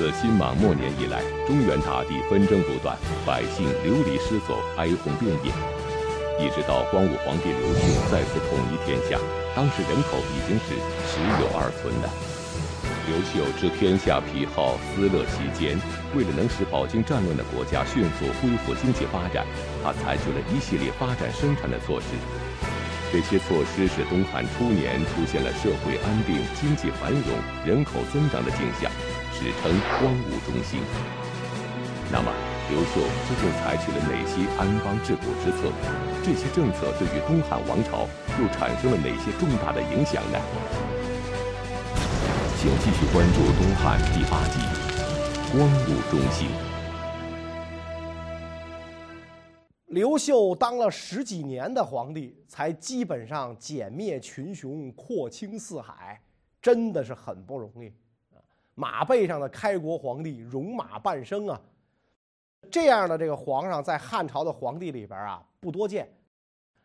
自新莽末年以来，中原大地纷争不断，百姓流离失所，哀鸿遍野。一直到光武皇帝刘秀再次统一天下，当时人口已经是十有二存的。刘秀知天下疲好，思乐其间，为了能使饱经战乱的国家迅速恢复经济发展，他采取了一系列发展生产的措施。这些措施使东汉初年出现了社会安定、经济繁荣、人口增长的景象，史称光武中兴。那么，刘秀究竟采取了哪些安邦治国之策？这些政策对于东汉王朝又产生了哪些重大的影响呢？请继续关注《东汉》第八集《光武中兴》。刘秀当了十几年的皇帝，才基本上歼灭群雄、扩清四海，真的是很不容易！马背上的开国皇帝，戎马半生啊！这样的这个皇上，在汉朝的皇帝里边啊，不多见。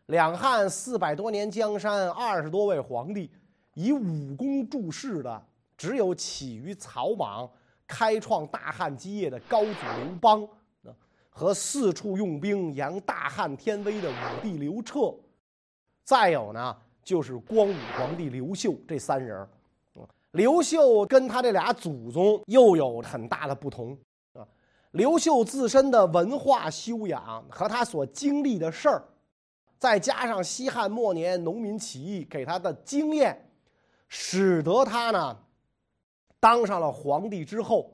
两汉四百多年江山，二十多位皇帝，以武功著世的，只有起于草莽、开创大汉基业的高祖刘邦，和四处用兵扬大汉天威的武帝刘彻，再有呢，就是光武皇帝刘秀这三人儿。刘秀跟他这俩祖宗又有很大的不同啊。刘秀自身的文化修养和他所经历的事儿，再加上西汉末年农民起义给他的经验，使得他呢当上了皇帝之后，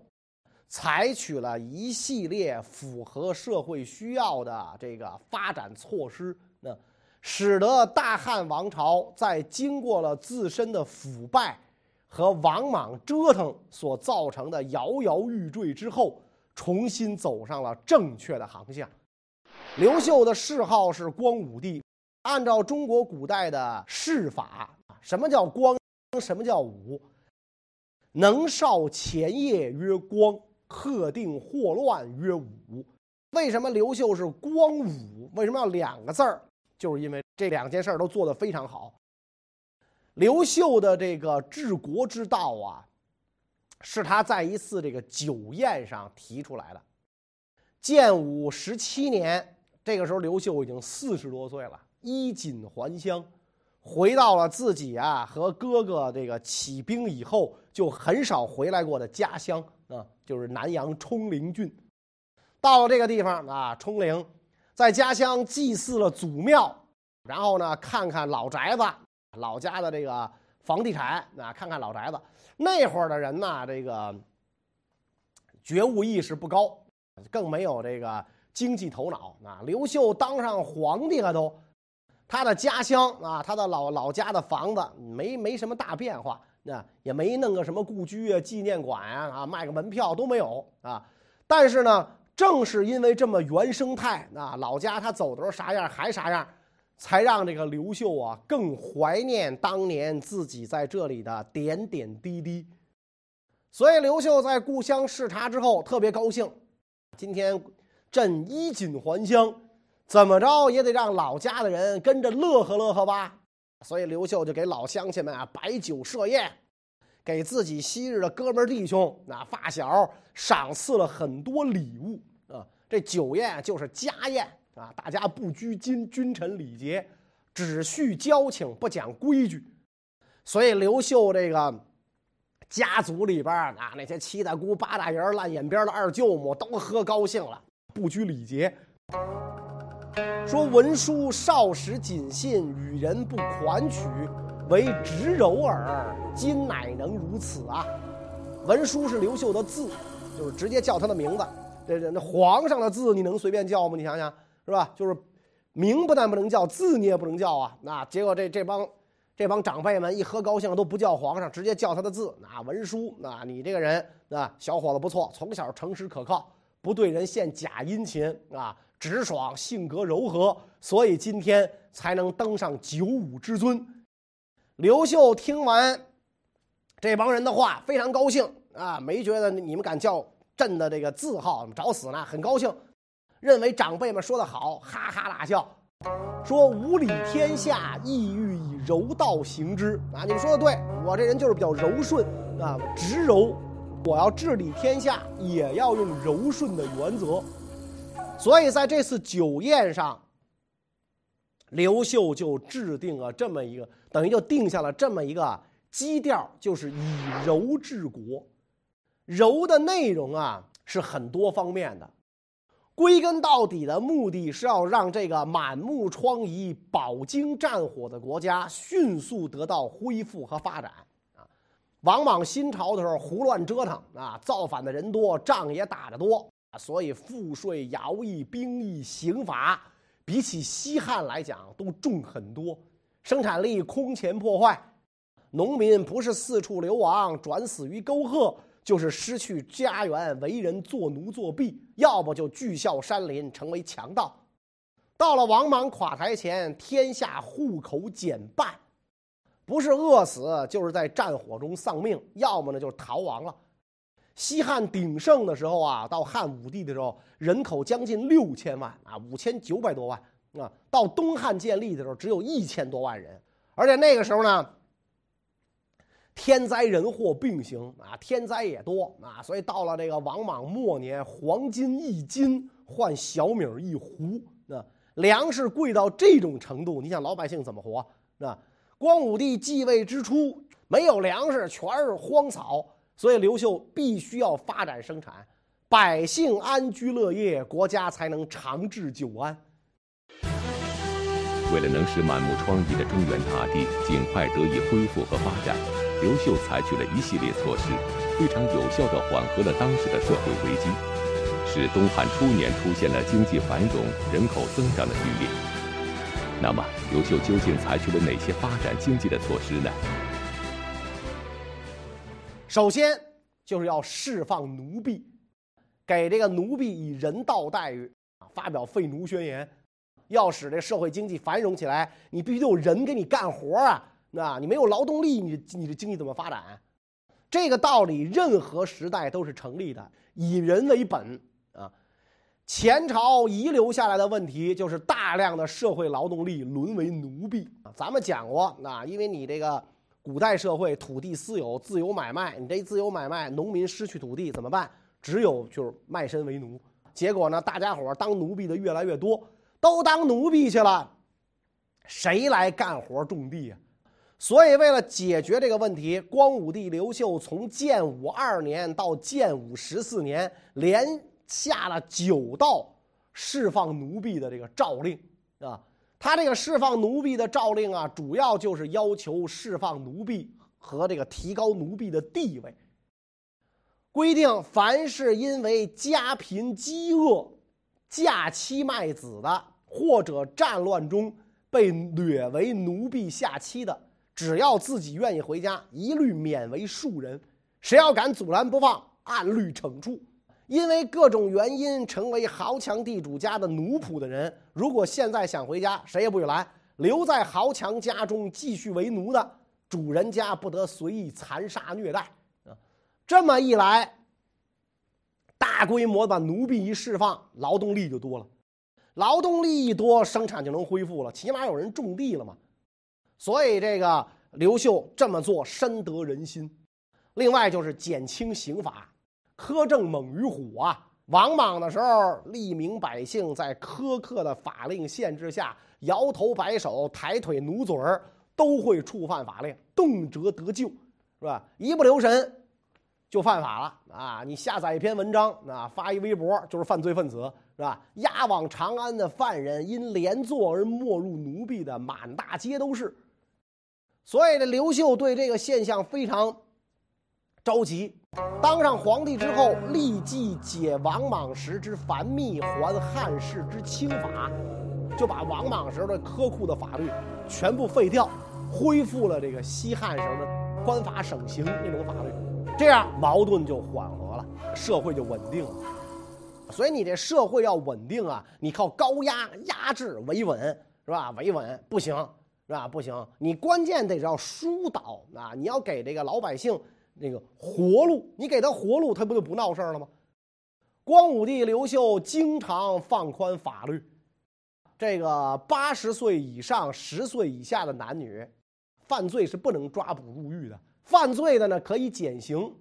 采取了一系列符合社会需要的这个发展措施，那使得大汉王朝在经过了自身的腐败和王莽折腾所造成的摇摇欲坠之后。重新走上了正确的航向。刘秀的谥号是光武帝。按照中国古代的谥法，什么叫光？什么叫武？能少前业曰光，克定祸乱曰武。为什么刘秀是光武？为什么要两个字儿？就是因为这两件事都做得非常好。刘秀的这个治国之道啊。是他在一次这个酒宴上提出来的。建武十七年，这个时候刘秀已经四十多岁了，衣锦还乡，回到了自己啊和哥哥这个起兵以后就很少回来过的家乡啊，就是南阳冲陵郡。到了这个地方啊，冲陵，在家乡祭祀了祖庙，然后呢，看看老宅子，老家的这个房地产啊，看看老宅子。那会儿的人呢，这个觉悟意识不高，更没有这个经济头脑啊。刘秀当上皇帝了都，他的家乡啊，他的老老家的房子没没什么大变化，那也没弄个什么故居啊、纪念馆啊，啊，卖个门票都没有啊。但是呢，正是因为这么原生态啊，老家他走的时候啥样还啥样。才让这个刘秀啊更怀念当年自己在这里的点点滴滴，所以刘秀在故乡视察之后特别高兴。今天朕衣锦还乡，怎么着也得让老家的人跟着乐呵乐呵吧。所以刘秀就给老乡亲们啊摆酒设宴，给自己昔日的哥们弟兄那发小赏赐了很多礼物啊。这酒宴就是家宴。啊，大家不拘君君臣礼节，只叙交情，不讲规矩。所以刘秀这个家族里边啊，那些七大姑八大姨、烂眼边的二舅母都喝高兴了，不拘礼节。说文书少时谨信，与人不款曲，为直柔耳。今乃能如此啊！文书是刘秀的字，就是直接叫他的名字。这这那皇上的字，你能随便叫吗？你想想。是吧？就是名不但不能叫，字你也不能叫啊。那结果这这帮这帮长辈们一喝高兴都不叫皇上，直接叫他的字。那文书，那你这个人啊，小伙子不错，从小诚实可靠，不对人献假殷勤啊，直爽，性格柔和，所以今天才能登上九五之尊。刘秀听完这帮人的话，非常高兴啊，没觉得你们敢叫朕的这个字号，找死呢，很高兴。认为长辈们说的好，哈哈大笑，说无理天下，意欲以柔道行之啊！你们说的对，我这人就是比较柔顺啊，直柔，我要治理天下，也要用柔顺的原则。所以在这次酒宴上，刘秀就制定了这么一个，等于就定下了这么一个基调，就是以柔治国。柔的内容啊是很多方面的，归根到底的目的是要让这个满目疮痍、饱经战火的国家迅速得到恢复和发展。啊，往往新朝的时候胡乱折腾啊，造反的人多，仗也打得多，所以赋税、徭役、兵役、刑罚比起西汉来讲都重很多，生产力空前破坏，农民不是四处流亡，转死于沟壑。就是失去家园，为人做奴做婢；要不就聚啸山林，成为强盗。到了王莽垮台前，天下户口减半，不是饿死，就是在战火中丧命；要么呢，就是逃亡了。西汉鼎盛的时候啊，到汉武帝的时候，人口将近六千万啊，五千九百多万啊。到东汉建立的时候，只有一千多万人，而且那个时候呢。天灾人祸并行啊，天灾也多啊，所以到了这个王莽末年，黄金一斤换小米一壶啊，粮食贵到这种程度，你想老百姓怎么活啊？光武帝继位之初，没有粮食，全是荒草，所以刘秀必须要发展生产，百姓安居乐业，国家才能长治久安。为了能使满目疮痍的中原大地尽快得以恢复和发展。刘秀采取了一系列措施，非常有效地缓和了当时的社会危机，使东汉初年出现了经济繁荣、人口增长的局面。那么，刘秀究竟采取了哪些发展经济的措施呢？首先，就是要释放奴婢，给这个奴婢以人道待遇，发表废奴宣言，要使这社会经济繁荣起来，你必须得有人给你干活啊。那你没有劳动力，你你的经济怎么发展？这个道理任何时代都是成立的，以人为本啊。前朝遗留下来的问题就是大量的社会劳动力沦为奴婢啊。咱们讲过，那因为你这个古代社会土地私有、自由买卖，你这自由买卖，农民失去土地怎么办？只有就是卖身为奴。结果呢，大家伙当奴婢的越来越多，都当奴婢去了，谁来干活种地呀？所以，为了解决这个问题，光武帝刘秀从建武二年到建武十四年，连下了九道释放奴婢的这个诏令啊。他这个释放奴婢的诏令啊，主要就是要求释放奴婢和这个提高奴婢的地位。规定，凡是因为家贫饥饿、嫁妻卖子的，或者战乱中被掠为奴婢下妻的。只要自己愿意回家，一律免为庶人。谁要敢阻拦不放，按律惩处。因为各种原因成为豪强地主家的奴仆的人，如果现在想回家，谁也不许拦。留在豪强家中继续为奴的，主人家不得随意残杀虐待。啊，这么一来，大规模把奴婢一释放，劳动力就多了。劳动力一多，生产就能恢复了，起码有人种地了嘛。所以这个刘秀这么做深得人心，另外就是减轻刑罚，苛政猛于虎啊！王莽的时候，利民百姓在苛刻的法令限制下，摇头摆手、抬腿努嘴儿，都会触犯法令，动辄得咎，是吧？一不留神就犯法了啊！你下载一篇文章啊，发一微博就是犯罪分子，是吧？押往长安的犯人因连坐而没入奴婢的满大街都是。所以，这刘秀对这个现象非常着急。当上皇帝之后，立即解王莽时之繁密，还汉室之轻法，就把王莽时候的苛酷的法律全部废掉，恢复了这个西汉时候的官法省刑那种法律。这样矛盾就缓和了，社会就稳定了。所以，你这社会要稳定啊，你靠高压压制维稳是吧？维稳不行。是吧？不行，你关键得要疏导啊！你要给这个老百姓那个活路，你给他活路，他不就不闹事儿了吗？光武帝刘秀经常放宽法律，这个八十岁以上、十岁以下的男女犯罪是不能抓捕入狱的，犯罪的呢可以减刑。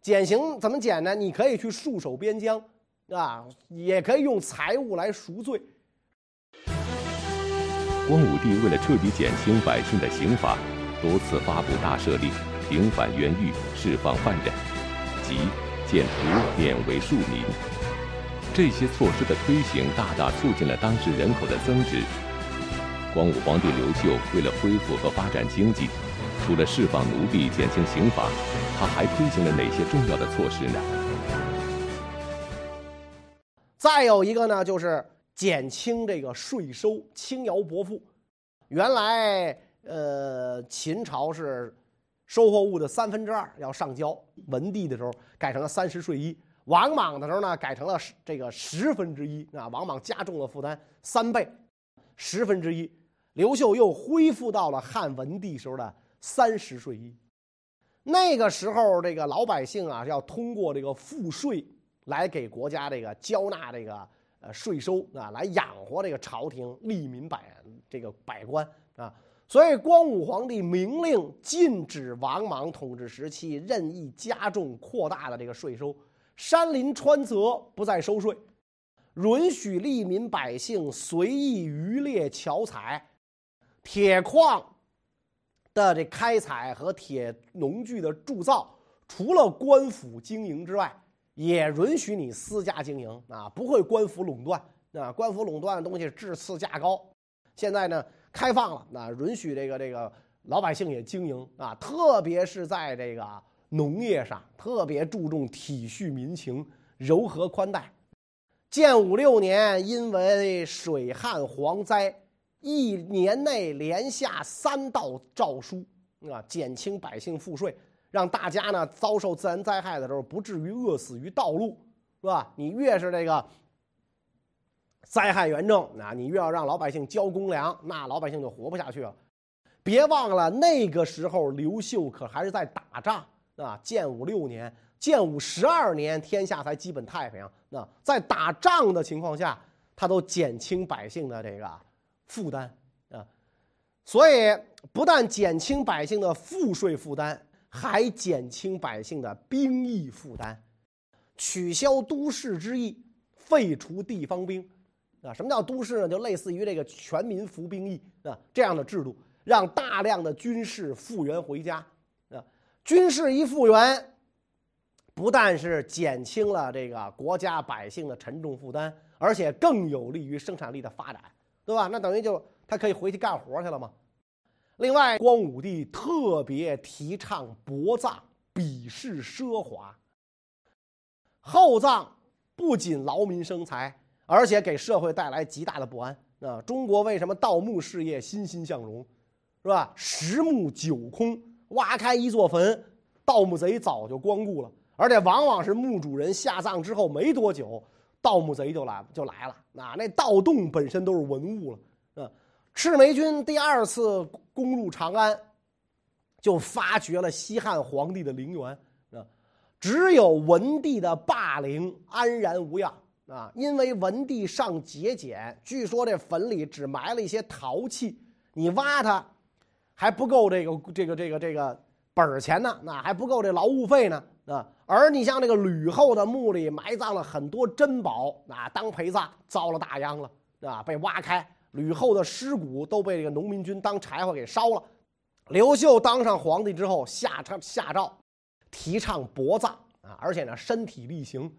减刑怎么减呢？你可以去戍守边疆，啊，也可以用财物来赎罪。光武帝为了彻底减轻百姓的刑罚，多次发布大赦令，平反冤狱，释放犯人，即减徒免为庶民。这些措施的推行，大大促进了当时人口的增值。光武皇帝刘秀为了恢复和发展经济，除了释放奴婢、减轻刑罚，他还推行了哪些重要的措施呢？再有一个呢，就是减轻这个税收，轻徭薄赋。原来，呃，秦朝是收获物的三分之二要上交，文帝的时候改成了三十税一，王莽的时候呢改成了这个十分之一啊，王莽加重了负担三倍，十分之一。刘秀又恢复到了汉文帝时候的三十税一。那个时候，这个老百姓啊，要通过这个赋税。来给国家这个交纳这个呃税收啊，来养活这个朝廷利民百这个百官啊，所以光武皇帝明令禁止王莽统治时期任意加重扩大的这个税收，山林川泽不再收税，允许利民百姓随意渔猎樵采，铁矿的这开采和铁农具的铸造，除了官府经营之外。也允许你私家经营啊，不会官府垄断啊。官府垄断的东西质次价高，现在呢开放了，那允许这个这个老百姓也经营啊。特别是在这个农业上，特别注重体恤民情，柔和宽待。建武六年，因为水旱蝗灾，一年内连下三道诏书啊，减轻百姓赋税。让大家呢遭受自然灾害的时候不至于饿死于道路，是吧？你越是这个灾害严重，那你越要让老百姓交公粮，那老百姓就活不下去了。别忘了那个时候刘秀可还是在打仗啊！建武六年、建武十二年，天下才基本太平。那在打仗的情况下，他都减轻百姓的这个负担啊，所以不但减轻百姓的赋税负担。还减轻百姓的兵役负担，取消都市之役，废除地方兵，啊，什么叫都市呢？就类似于这个全民服兵役啊这样的制度，让大量的军士复员回家，啊，军事一复员，不但是减轻了这个国家百姓的沉重负担，而且更有利于生产力的发展，对吧？那等于就他可以回去干活去了嘛？另外，光武帝特别提倡薄葬，鄙视奢华。厚葬不仅劳民生财，而且给社会带来极大的不安。啊，中国为什么盗墓事业欣欣向荣，是吧？十墓九空，挖开一座坟，盗墓贼早就光顾了。而且往往是墓主人下葬之后没多久，盗墓贼就来就来了。啊，那盗洞本身都是文物了。赤眉军第二次攻入长安，就发掘了西汉皇帝的陵园啊，只有文帝的霸陵安然无恙啊，因为文帝上节俭，据说这坟里只埋了一些陶器，你挖它还不够这个这个这个这个本钱呢，那还不够这劳务费呢啊，而你像这个吕后的墓里埋葬了很多珍宝啊，当陪葬遭了大殃了啊，被挖开。吕后的尸骨都被这个农民军当柴火给烧了。刘秀当上皇帝之后，下诏下诏，提倡薄葬啊，而且呢身体力行。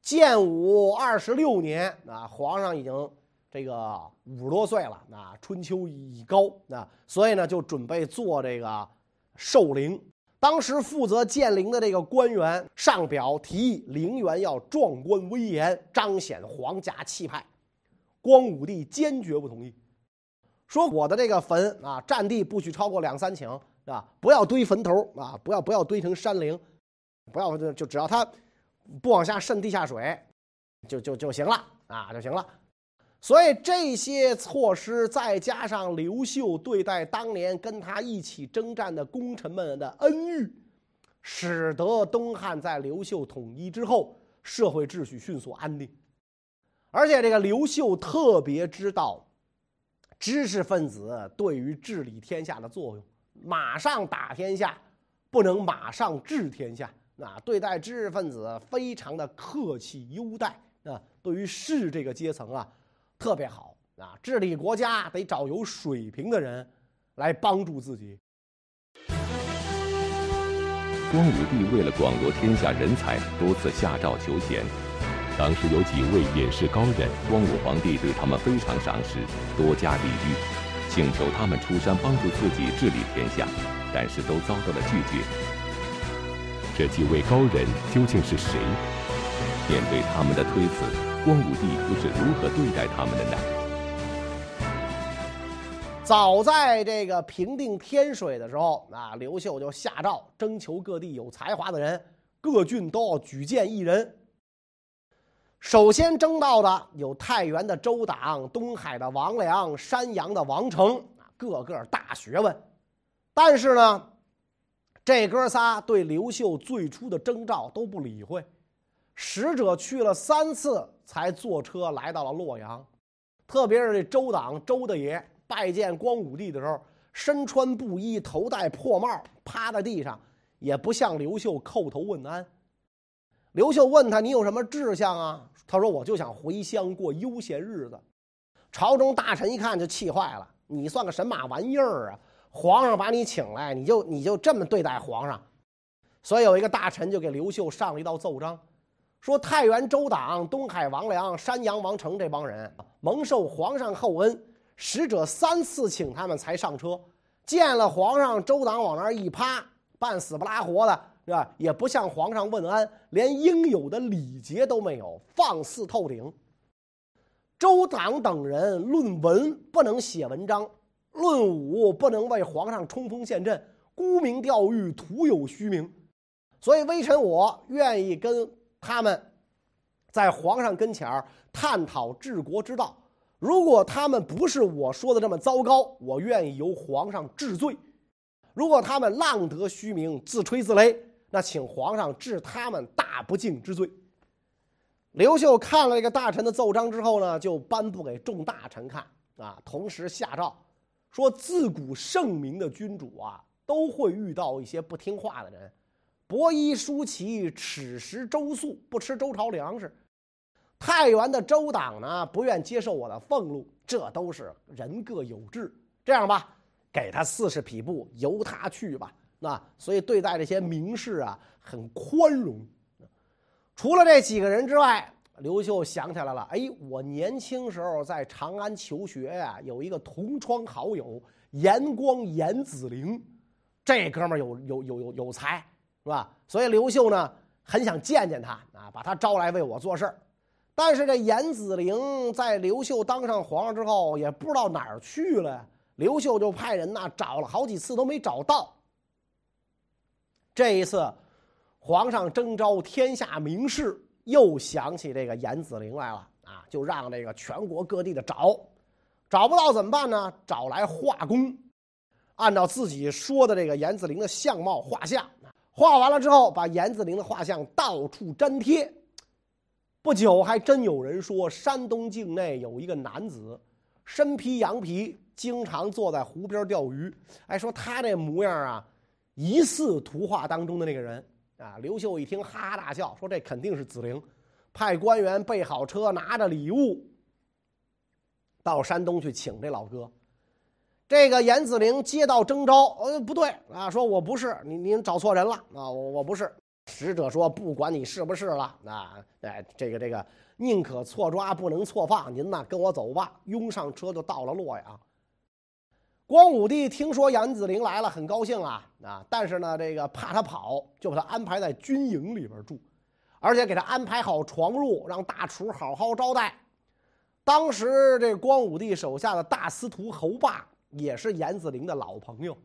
建武二十六年啊，皇上已经这个五十多岁了啊，春秋已高啊，所以呢就准备做这个寿陵。当时负责建陵的这个官员上表提议，陵园要壮观威严，彰显皇家气派。光武帝坚决不同意，说我的这个坟啊，占地不许超过两三顷，啊，不要堆坟头啊，不要不要堆成山陵，不要就就只要它不往下渗地下水，就就就行了啊，就行了。所以这些措施，再加上刘秀对待当年跟他一起征战的功臣们的恩遇，使得东汉在刘秀统一之后，社会秩序迅速安定。而且这个刘秀特别知道知识分子对于治理天下的作用，马上打天下不能马上治天下啊，对待知识分子非常的客气优待啊，对于士这个阶层啊，特别好啊，治理国家得找有水平的人来帮助自己。光武帝为了广罗天下人才，多次下诏求贤。当时有几位隐士高人，光武皇帝对他们非常赏识，多加礼遇，请求他们出山帮助自己治理天下，但是都遭到了拒绝。这几位高人究竟是谁？面对他们的推辞，光武帝又是如何对待他们的呢？早在这个平定天水的时候，啊，刘秀就下诏征求各地有才华的人，各郡都要举荐一人。首先征到的有太原的周党、东海的王良、山阳的王成，啊个个大学问。但是呢，这哥仨对刘秀最初的征召都不理会，使者去了三次才坐车来到了洛阳，特别是这周党周大爷。拜见光武帝的时候，身穿布衣，头戴破帽，趴在地上，也不向刘秀叩头问安。刘秀问他：“你有什么志向啊？”他说：“我就想回乡过悠闲日子。”朝中大臣一看就气坏了：“你算个神马玩意儿啊？皇上把你请来，你就你就这么对待皇上？”所以有一个大臣就给刘秀上了一道奏章，说：“太原周党、东海王良、山阳王成这帮人蒙受皇上厚恩。”使者三次请他们才上车，见了皇上，周党往那儿一趴，半死不拉活的，是吧？也不向皇上问安，连应有的礼节都没有，放肆透顶。周党等人论文不能写文章，论武不能为皇上冲锋陷阵，沽名钓誉，徒有虚名。所以微臣我愿意跟他们，在皇上跟前儿探讨治国之道。如果他们不是我说的这么糟糕，我愿意由皇上治罪；如果他们浪得虚名、自吹自擂，那请皇上治他们大不敬之罪。刘秀看了这个大臣的奏章之后呢，就颁布给众大臣看啊，同时下诏说：自古圣明的君主啊，都会遇到一些不听话的人。伯夷、叔齐耻食周粟，不吃周朝粮食。太原的周党呢，不愿接受我的俸禄，这都是人各有志。这样吧，给他四十匹布，由他去吧。那所以对待这些名士啊，很宽容。除了这几个人之外，刘秀想起来了，哎，我年轻时候在长安求学呀，有一个同窗好友严光严子陵，这哥们儿有有有有有才，是吧？所以刘秀呢，很想见见他啊，把他招来为我做事儿。但是这严子陵在刘秀当上皇上之后，也不知道哪儿去了。刘秀就派人呐找了好几次都没找到。这一次，皇上征召天下名士，又想起这个严子陵来了啊，就让这个全国各地的找，找不到怎么办呢？找来画工，按照自己说的这个严子陵的相貌画像，画完了之后，把严子陵的画像到处粘贴。不久，还真有人说，山东境内有一个男子，身披羊皮，经常坐在湖边钓鱼。哎，说他这模样啊，疑似图画当中的那个人啊。刘秀一听，哈哈大笑，说这肯定是子陵，派官员备好车，拿着礼物到山东去请这老哥。这个严子陵接到征召，呃，不对啊，说我不是，您您找错人了啊，我我不是。使者说：“不管你是不是了，啊，哎，这个这个，宁可错抓，不能错放。您呐，跟我走吧。”拥上车就到了洛阳。光武帝听说严子陵来了，很高兴啊啊！但是呢，这个怕他跑，就把他安排在军营里边住，而且给他安排好床褥，让大厨好好招待。当时这光武帝手下的大司徒侯霸也是严子陵的老朋友，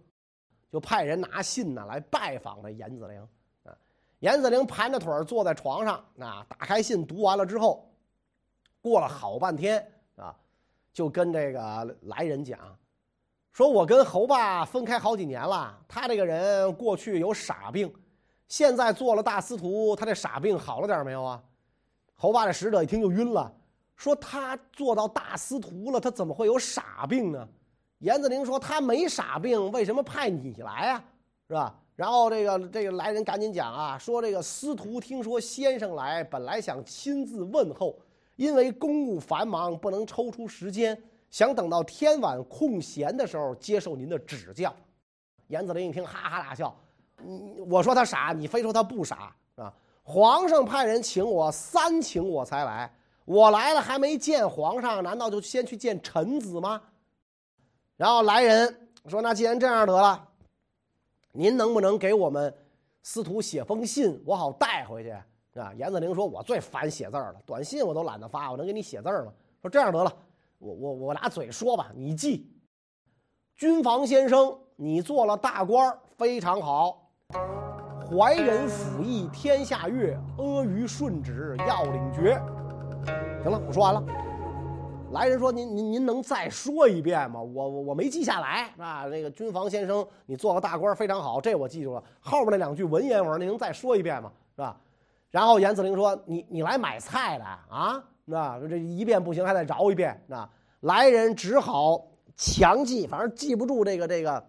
就派人拿信呢来拜访这严子陵。严子陵盘着腿坐在床上，啊，打开信读完了之后，过了好半天啊，就跟这个来人讲，说我跟侯霸分开好几年了，他这个人过去有傻病，现在做了大司徒，他这傻病好了点没有啊？侯霸这使者一听就晕了，说他做到大司徒了，他怎么会有傻病呢？严子陵说他没傻病，为什么派你来啊？是吧？然后这个这个来人赶紧讲啊，说这个司徒听说先生来，本来想亲自问候，因为公务繁忙，不能抽出时间，想等到天晚空闲的时候接受您的指教。严子陵一听，哈哈大笑。你我说他傻，你非说他不傻啊？皇上派人请我，三请我才来，我来了还没见皇上，难道就先去见臣子吗？然后来人说：“那既然这样得了，您能不能给我们司徒写封信，我好带回去？”啊，严子陵说：“我最烦写字了，短信我都懒得发，我能给你写字吗？”说这样得了，我我我拿嘴说吧，你记。军防先生，你做了大官，非常好。怀仁辅义天下乐，阿谀顺旨要领爵。行了，我说完了。来人说：“您您您能再说一遍吗？我我我没记下来啊。那个军防先生，你做个大官非常好，这我记住了。后边那两句文言文，您能再说一遍吗？是吧？”然后严子陵说：“你你来买菜的啊？那这一遍不行，还得饶一遍。那来人只好强记，反正记不住这个这个。”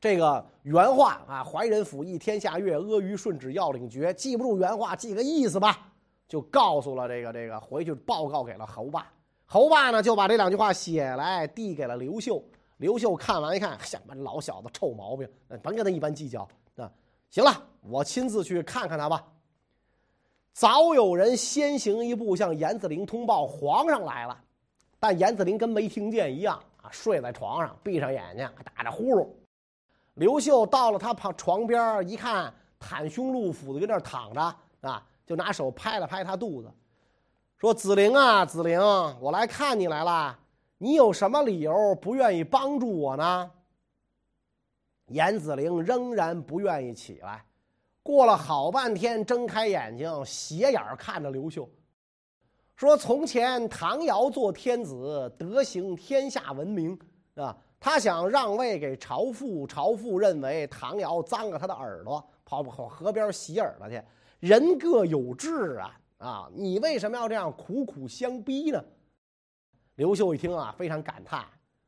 这个原话啊，怀仁辅义天下乐，阿谀顺旨要领爵。记不住原话，记个意思吧，就告诉了这个这个，回去报告给了侯霸。侯霸呢，就把这两句话写来，递给了刘秀。刘秀看完一看，什么老小子，臭毛病，甭跟他一般计较啊。行了，我亲自去看看他吧。早有人先行一步向严子陵通报皇上来了，但严子陵跟没听见一样啊，睡在床上，闭上眼睛，打着呼噜。刘秀到了他旁床边一看，袒胸露腹的跟那躺着啊，就拿手拍了拍他肚子，说：“子陵啊，子陵，我来看你来了，你有什么理由不愿意帮助我呢？”严子陵仍然不愿意起来，过了好半天，睁开眼睛，斜眼看着刘秀，说：“从前唐尧做天子，德行天下闻名啊。”他想让位给朝父，朝父认为唐尧脏了他的耳朵，跑跑河边洗耳朵去。人各有志啊啊！你为什么要这样苦苦相逼呢？刘秀一听啊，非常感叹，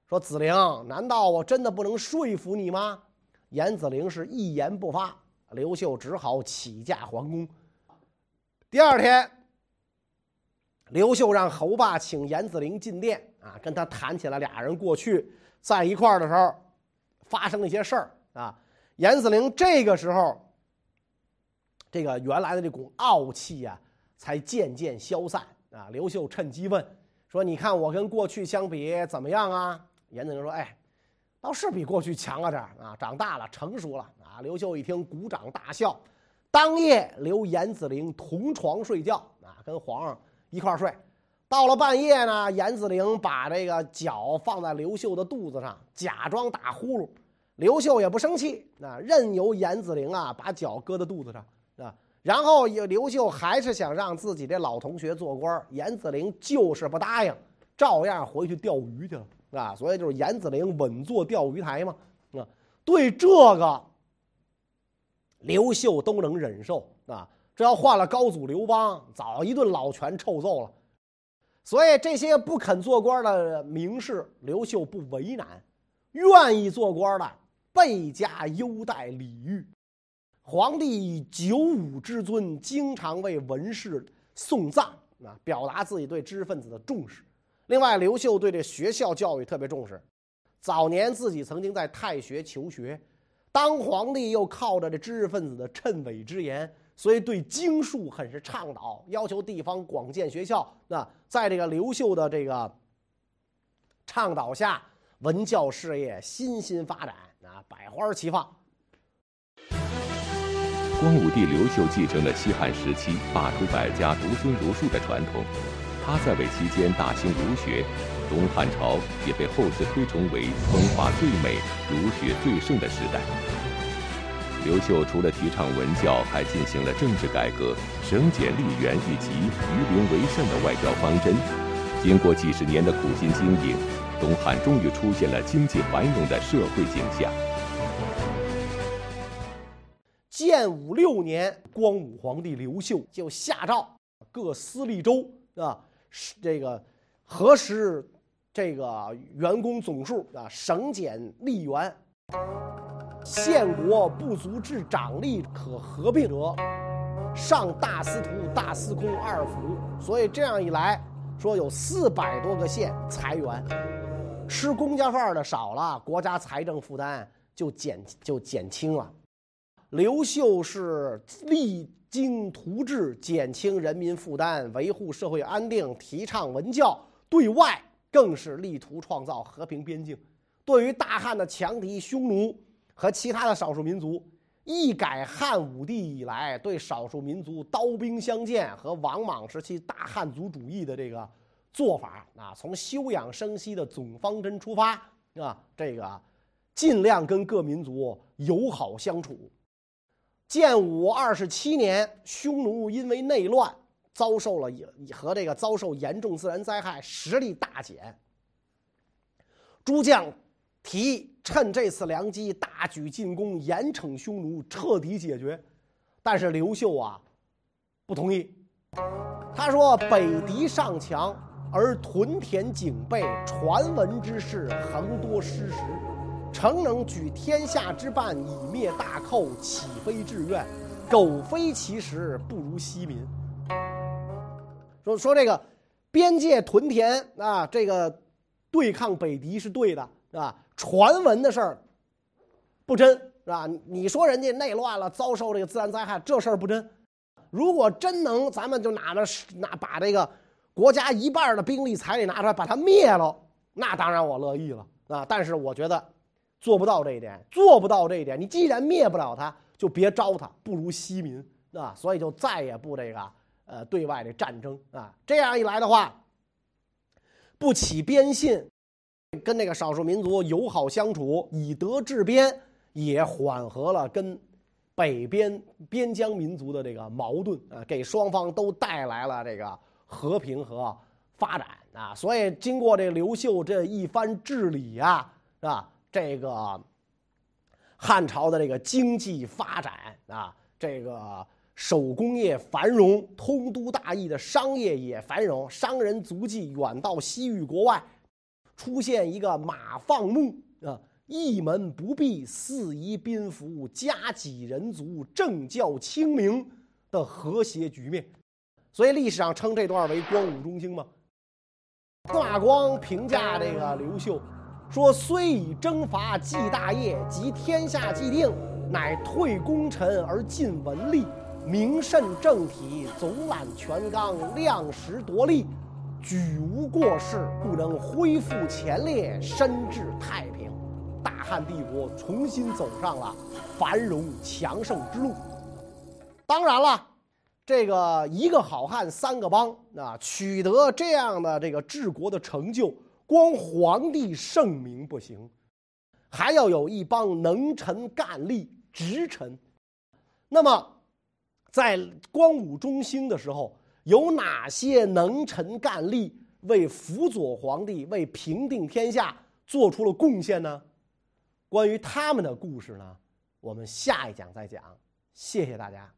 说：“子陵，难道我真的不能说服你吗？”严子陵是一言不发，刘秀只好起驾还宫。第二天，刘秀让侯霸请严子陵进殿啊，跟他谈起了俩人过去。在一块儿的时候，发生了一些事儿啊。严子陵这个时候，这个原来的这股傲气呀，才渐渐消散啊。刘秀趁机问说：“你看我跟过去相比怎么样啊？”严子陵说：“哎，倒是比过去强了点啊，长大了，成熟了啊。”刘秀一听，鼓掌大笑。当夜留严子陵同床睡觉啊，跟皇上一块睡。到了半夜呢，严子陵把这个脚放在刘秀的肚子上，假装打呼噜。刘秀也不生气，啊任由严子陵啊把脚搁在肚子上啊。然后刘秀还是想让自己这老同学做官，严子陵就是不答应，照样回去钓鱼去了啊。所以就是严子陵稳坐钓鱼台嘛啊。对这个，刘秀都能忍受啊。这要换了高祖刘邦，早一顿老拳臭揍了。所以这些不肯做官的名士，刘秀不为难；愿意做官的，倍加优待礼遇。皇帝以九五之尊，经常为文士送葬啊，表达自己对知识分子的重视。另外，刘秀对这学校教育特别重视。早年自己曾经在太学求学，当皇帝又靠着这知识分子的谶纬之言。所以对经术很是倡导，要求地方广建学校。那在这个刘秀的这个倡导下，文教事业欣欣发展，啊，百花齐放。光武帝刘秀继承了西汉时期罢黜百家、独尊儒术的传统，他在位期间大兴儒学，东汉朝也被后世推崇为文化最美、儒学最盛的时代。刘秀除了提倡文教，还进行了政治改革，省俭吏员以及于邻为善的外交方针。经过几十年的苦心经营，东汉终于出现了经济繁荣的社会景象。建武六年，光武皇帝刘秀就下诏各司隶州啊，这个核实这个员工总数啊，省减吏员。县国不足至长吏可合并者，上大司徒、大司空二府。所以这样一来说，有四百多个县裁员，吃公家饭的少了，国家财政负担就减就减轻了。刘秀是励精图治，减轻人民负担，维护社会安定，提倡文教，对外更是力图创造和平边境。对于大汉的强敌匈奴和其他的少数民族，一改汉武帝以来对少数民族刀兵相见和王莽时期大汉族主义的这个做法啊，从休养生息的总方针出发啊，这个尽量跟各民族友好相处。建武二十七年，匈奴因为内乱遭受了和这个遭受严重自然灾害，实力大减。诸将提议趁这次良机大举进攻，严惩匈奴，彻底解决。但是刘秀啊，不同意。他说：“北敌尚强，而屯田警备，传闻之事恒多失实。”诚能举天下之半以灭大寇，岂非志愿？苟非其实，不如西民。说说这个边界屯田啊，这个对抗北敌是对的，是吧？传闻的事儿不真，是吧？你说人家内乱了，遭受这个自然灾害，这事儿不真。如果真能，咱们就拿着拿把这个国家一半的兵力财力拿出来，把它灭了，那当然我乐意了啊。但是我觉得。做不到这一点，做不到这一点。你既然灭不了他，就别招他，不如息民啊！所以就再也不这个呃对外的战争啊。这样一来的话，不起边信，跟那个少数民族友好相处，以德治边，也缓和了跟北边边疆民族的这个矛盾啊，给双方都带来了这个和平和发展啊。所以经过这刘秀这一番治理呀，是吧？这个汉朝的这个经济发展啊，这个手工业繁荣，通都大邑的商业也繁荣，商人足迹远到西域国外，出现一个马放牧啊，一门不闭，四夷宾服，家几人族，政教清明的和谐局面。所以历史上称这段为光武中兴嘛。司马光评价这个刘秀。说虽以征伐继大业，及天下既定，乃退功臣而进文吏，明慎政体，总揽权纲，量实夺利，举无过失，故能恢复前列，深至太平。大汉帝国重新走上了繁荣强盛之路。当然了，这个一个好汉三个帮啊，取得这样的这个治国的成就。光皇帝圣明不行，还要有一帮能臣干吏直臣。那么，在光武中兴的时候，有哪些能臣干吏为辅佐皇帝、为平定天下做出了贡献呢？关于他们的故事呢，我们下一讲再讲。谢谢大家。